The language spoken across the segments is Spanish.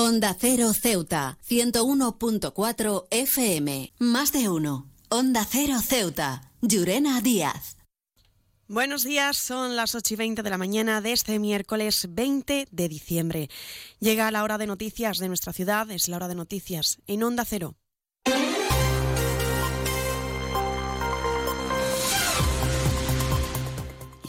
Onda Cero Ceuta, 101.4 FM. Más de uno. Onda Cero Ceuta. Llurena Díaz. Buenos días, son las 8 y 20 de la mañana de este miércoles 20 de diciembre. Llega la hora de noticias de nuestra ciudad, es la hora de noticias en Onda Cero.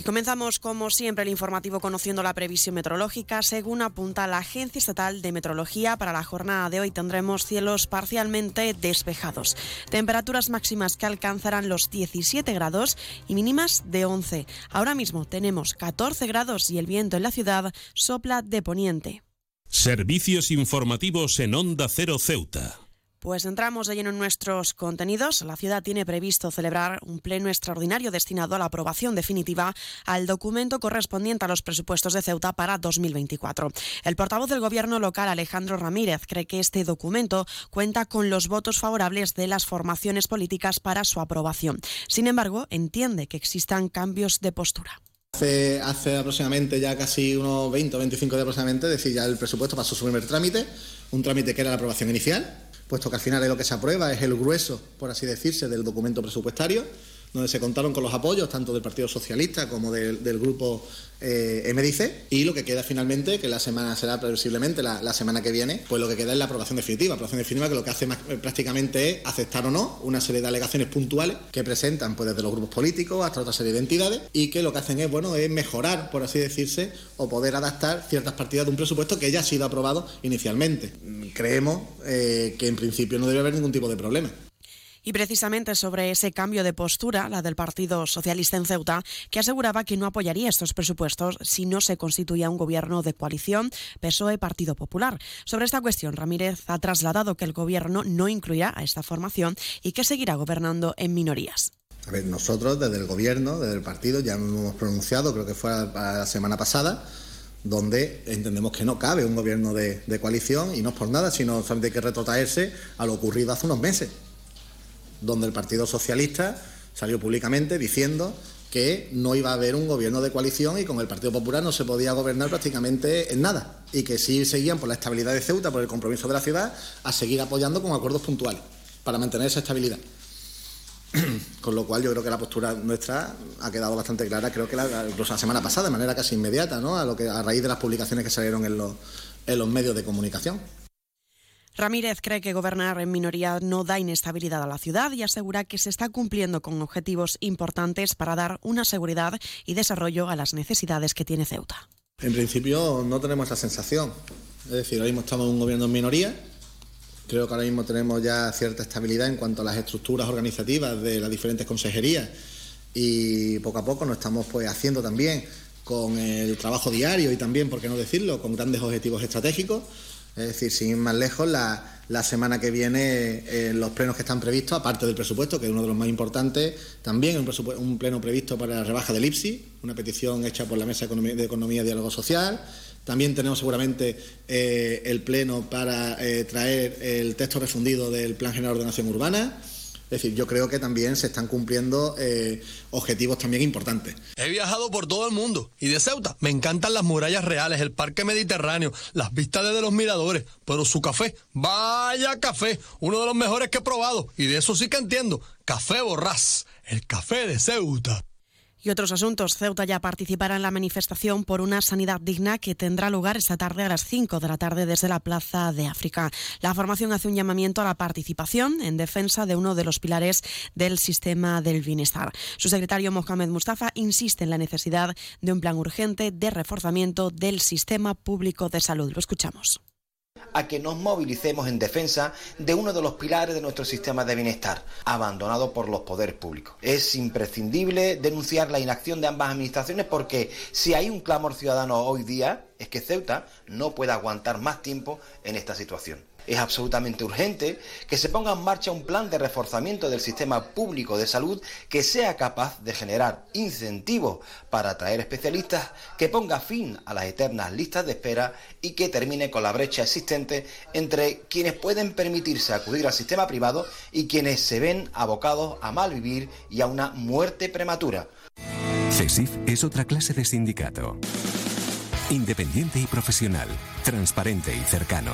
Comenzamos, como siempre, el informativo conociendo la previsión meteorológica. Según apunta la Agencia Estatal de Meteorología, para la jornada de hoy tendremos cielos parcialmente despejados. Temperaturas máximas que alcanzarán los 17 grados y mínimas de 11. Ahora mismo tenemos 14 grados y el viento en la ciudad sopla de poniente. Servicios informativos en Onda Cero Ceuta. Pues entramos de lleno en nuestros contenidos. La ciudad tiene previsto celebrar un pleno extraordinario destinado a la aprobación definitiva al documento correspondiente a los presupuestos de Ceuta para 2024. El portavoz del gobierno local, Alejandro Ramírez, cree que este documento cuenta con los votos favorables de las formaciones políticas para su aprobación. Sin embargo, entiende que existan cambios de postura. Hace, aproximadamente ya casi unos 20 o 25 días aproximadamente, es decir, ya el presupuesto pasó su primer trámite, un trámite que era la aprobación inicial, puesto que al final es lo que se aprueba, es el grueso, por así decirse, del documento presupuestario, donde se contaron con los apoyos tanto del Partido Socialista como del, grupo eh, MDC y lo que queda finalmente, que la semana será previsiblemente la, semana que viene, pues lo que queda es la aprobación definitiva. Aprobación definitiva que lo que hace eh, prácticamente es aceptar o no una serie de alegaciones puntuales que presentan pues desde los grupos políticos hasta otra serie de entidades y que lo que hacen es, bueno, es mejorar, por así decirse, o poder adaptar ciertas partidas de un presupuesto que ya ha sido aprobado inicialmente. Creemos eh, que en principio no debe haber ningún tipo de problema. Y precisamente sobre ese cambio de postura, la del Partido Socialista en Ceuta, que aseguraba que no apoyaría estos presupuestos si no se constituía un gobierno de coalición PSOE-Partido Popular. Sobre esta cuestión, Ramírez ha trasladado que el gobierno no incluirá a esta formación y que seguirá gobernando en minorías. A ver, nosotros desde el gobierno, desde el partido, ya hemos pronunciado, creo que fue la semana pasada, donde entendemos que no cabe un gobierno de, de coalición y no es por nada, sino solamente hay que retrotraerse a lo ocurrido hace unos meses donde el Partido Socialista salió públicamente diciendo que no iba a haber un gobierno de coalición y con el Partido Popular no se podía gobernar prácticamente en nada y que sí seguían por la estabilidad de Ceuta, por el compromiso de la ciudad, a seguir apoyando con acuerdos puntuales para mantener esa estabilidad. Con lo cual yo creo que la postura nuestra ha quedado bastante clara, creo que la, semana pasada, de manera casi inmediata, ¿no? a, lo que, a raíz de las publicaciones que salieron en los, en los medios de comunicación. Ramírez cree que gobernar en minoría no da inestabilidad a la ciudad y asegura que se está cumpliendo con objetivos importantes para dar una seguridad y desarrollo a las necesidades que tiene Ceuta. En principio no tenemos esa sensación. Es decir, ahora mismo estamos en un gobierno en minoría. Creo que ahora mismo tenemos ya cierta estabilidad en cuanto a las estructuras organizativas de las diferentes consejerías y poco a poco nos estamos pues haciendo también con el trabajo diario y también, por qué no decirlo, con grandes objetivos estratégicos. Es decir, sin ir más lejos, la, semana que viene eh, los plenos que están previstos, aparte del presupuesto, que es uno de los más importantes, también un, un pleno previsto para la rebaja del IPSI, una petición hecha por la Mesa de Economía, y Diálogo Social. También tenemos seguramente eh, el pleno para eh, traer el texto refundido del Plan General de Ordenación Urbana. Es decir, yo creo que también se están cumpliendo eh, objetivos también importantes. He viajado por todo el mundo y de Ceuta me encantan las murallas reales, el parque mediterráneo, las vistas desde los miradores, pero su café, vaya café, uno de los mejores que he probado y de eso sí que entiendo. Café Borrás, el café de Ceuta y otros asuntos. Ceuta ya participará en la manifestación por una sanidad digna que tendrá lugar esta tarde a las 5 de la tarde desde la Plaza de África. La formación hace un llamamiento a la participación en defensa de uno de los pilares del sistema del bienestar. Su secretario Mohamed Mustafa insiste en la necesidad de un plan urgente de reforzamiento del sistema público de salud. Lo escuchamos a que nos movilicemos en defensa de uno de los pilares de nuestro sistema de bienestar, abandonado por los poderes públicos. Es imprescindible denunciar la inacción de ambas administraciones porque si hay un clamor ciudadano hoy día es que Ceuta no puede aguantar más tiempo en esta situación. Es absolutamente urgente que se ponga en marcha un plan de reforzamiento del sistema público de salud que sea capaz de generar incentivos para atraer especialistas, que ponga fin a las eternas listas de espera y que termine con la brecha existente entre quienes pueden permitirse acudir al sistema privado y quienes se ven abocados a malvivir y a una muerte prematura. CESIF es otra clase de sindicato Independiente y profesional, transparente y cercano.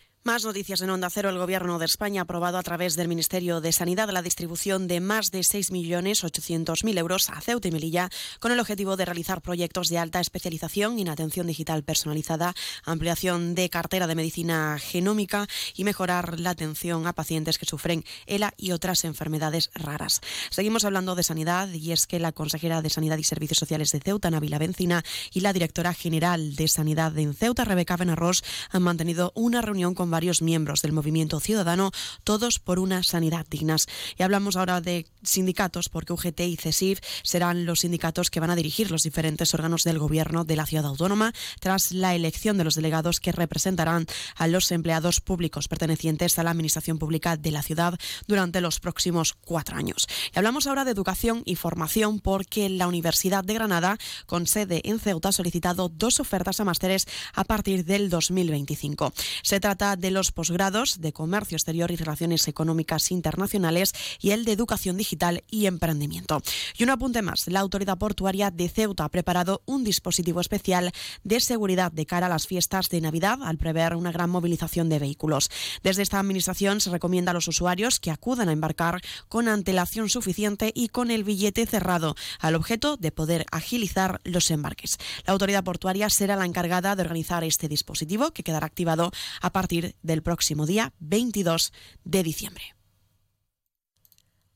Más noticias en Onda Cero. El Gobierno de España ha aprobado a través del Ministerio de Sanidad la distribución de más de 6.800.000 euros a Ceuta y Melilla con el objetivo de realizar proyectos de alta especialización en atención digital personalizada, ampliación de cartera de medicina genómica y mejorar la atención a pacientes que sufren ELA y otras enfermedades raras. Seguimos hablando de sanidad y es que la consejera de Sanidad y Servicios Sociales de Ceuta, Navila Bencina, y la directora general de Sanidad en Ceuta, Rebeca Benarros, han mantenido una reunión con varios miembros del movimiento ciudadano, todos por una sanidad dignas. Y hablamos ahora de sindicatos, porque UGT y CESIF serán los sindicatos que van a dirigir los diferentes órganos del gobierno de la ciudad autónoma tras la elección de los delegados que representarán a los empleados públicos pertenecientes a la administración pública de la ciudad durante los próximos cuatro años. Y hablamos ahora de educación y formación porque la Universidad de Granada, con sede en Ceuta, ha solicitado dos ofertas a másteres a partir del 2025. Se trata de los posgrados de Comercio Exterior y Relaciones Económicas Internacionales y el de Educación Digital y Emprendimiento. Y un apunte más, la Autoridad Portuaria de Ceuta ha preparado un dispositivo especial de seguridad de cara a las fiestas de Navidad al prever una gran movilización de vehículos. Desde esta Administración se recomienda a los usuarios que acudan a embarcar con antelación suficiente y con el billete cerrado, al objeto de poder agilizar los embarques. La Autoridad Portuaria será la encargada de organizar este dispositivo que quedará activado a partir del próximo día 22 de diciembre.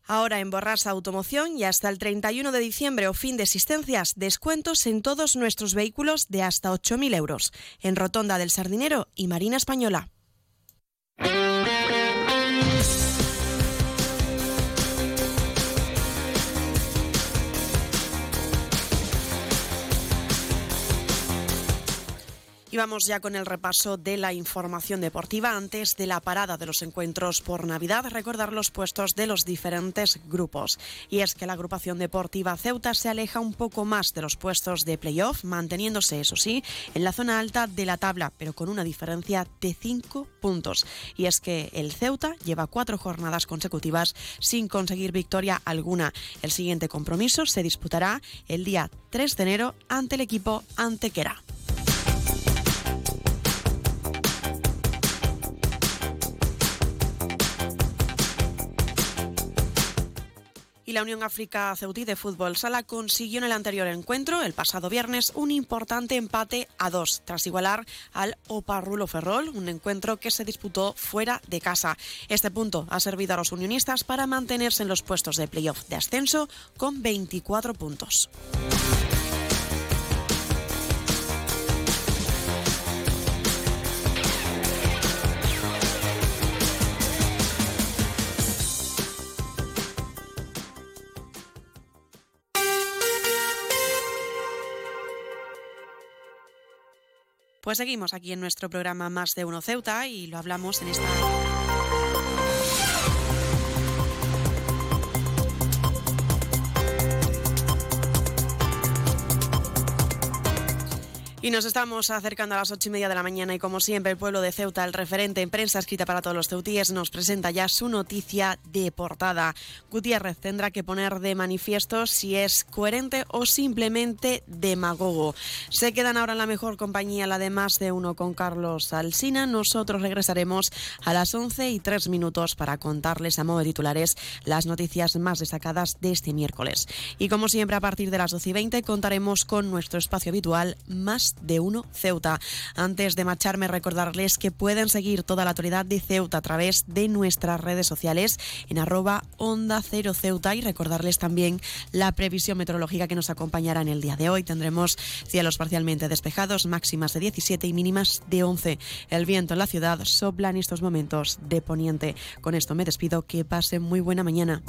Ahora en Borrasa Automoción y hasta el 31 de diciembre o fin de existencias, descuentos en todos nuestros vehículos de hasta 8.000 euros. En Rotonda del Sardinero y Marina Española. Y vamos ya con el repaso de la información deportiva. Antes de la parada de los encuentros por Navidad, recordar los puestos de los diferentes grupos. Y es que la agrupación deportiva Ceuta se aleja un poco más de los puestos de playoff, manteniéndose, eso sí, en la zona alta de la tabla, pero con una diferencia de cinco puntos. Y es que el Ceuta lleva cuatro jornadas consecutivas sin conseguir victoria alguna. El siguiente compromiso se disputará el día 3 de enero ante el equipo Antequera. Y la Unión África Ceutí de Fútbol Sala consiguió en el anterior encuentro, el pasado viernes, un importante empate a dos, tras igualar al Oparrulo Ferrol, un encuentro que se disputó fuera de casa. Este punto ha servido a los unionistas para mantenerse en los puestos de playoff de ascenso con 24 puntos. Pues seguimos aquí en nuestro programa Más de Uno Ceuta y lo hablamos en esta Y nos estamos acercando a las ocho y media de la mañana y como siempre el pueblo de Ceuta, el referente en prensa escrita para todos los ceutíes, nos presenta ya su noticia de portada. Gutiérrez tendrá que poner de manifiesto si es coherente o simplemente demagogo. Se quedan ahora en la mejor compañía, la de más de uno con Carlos Alsina. Nosotros regresaremos a las once y tres minutos para contarles a modo de titulares las noticias más destacadas de este miércoles. Y como siempre a partir de las doce y veinte contaremos con nuestro espacio habitual más de Uno Ceuta. Antes de marcharme, recordarles que pueden seguir toda la autoridad de Ceuta a través de nuestras redes sociales en arroba onda cero Ceuta y recordarles también la previsión meteorológica que nos acompañará en el día de hoy. Tendremos cielos parcialmente despejados, máximas de 17 y mínimas de 11. El viento en la ciudad sopla en estos momentos de poniente. Con esto me despido, que pasen muy buena mañana.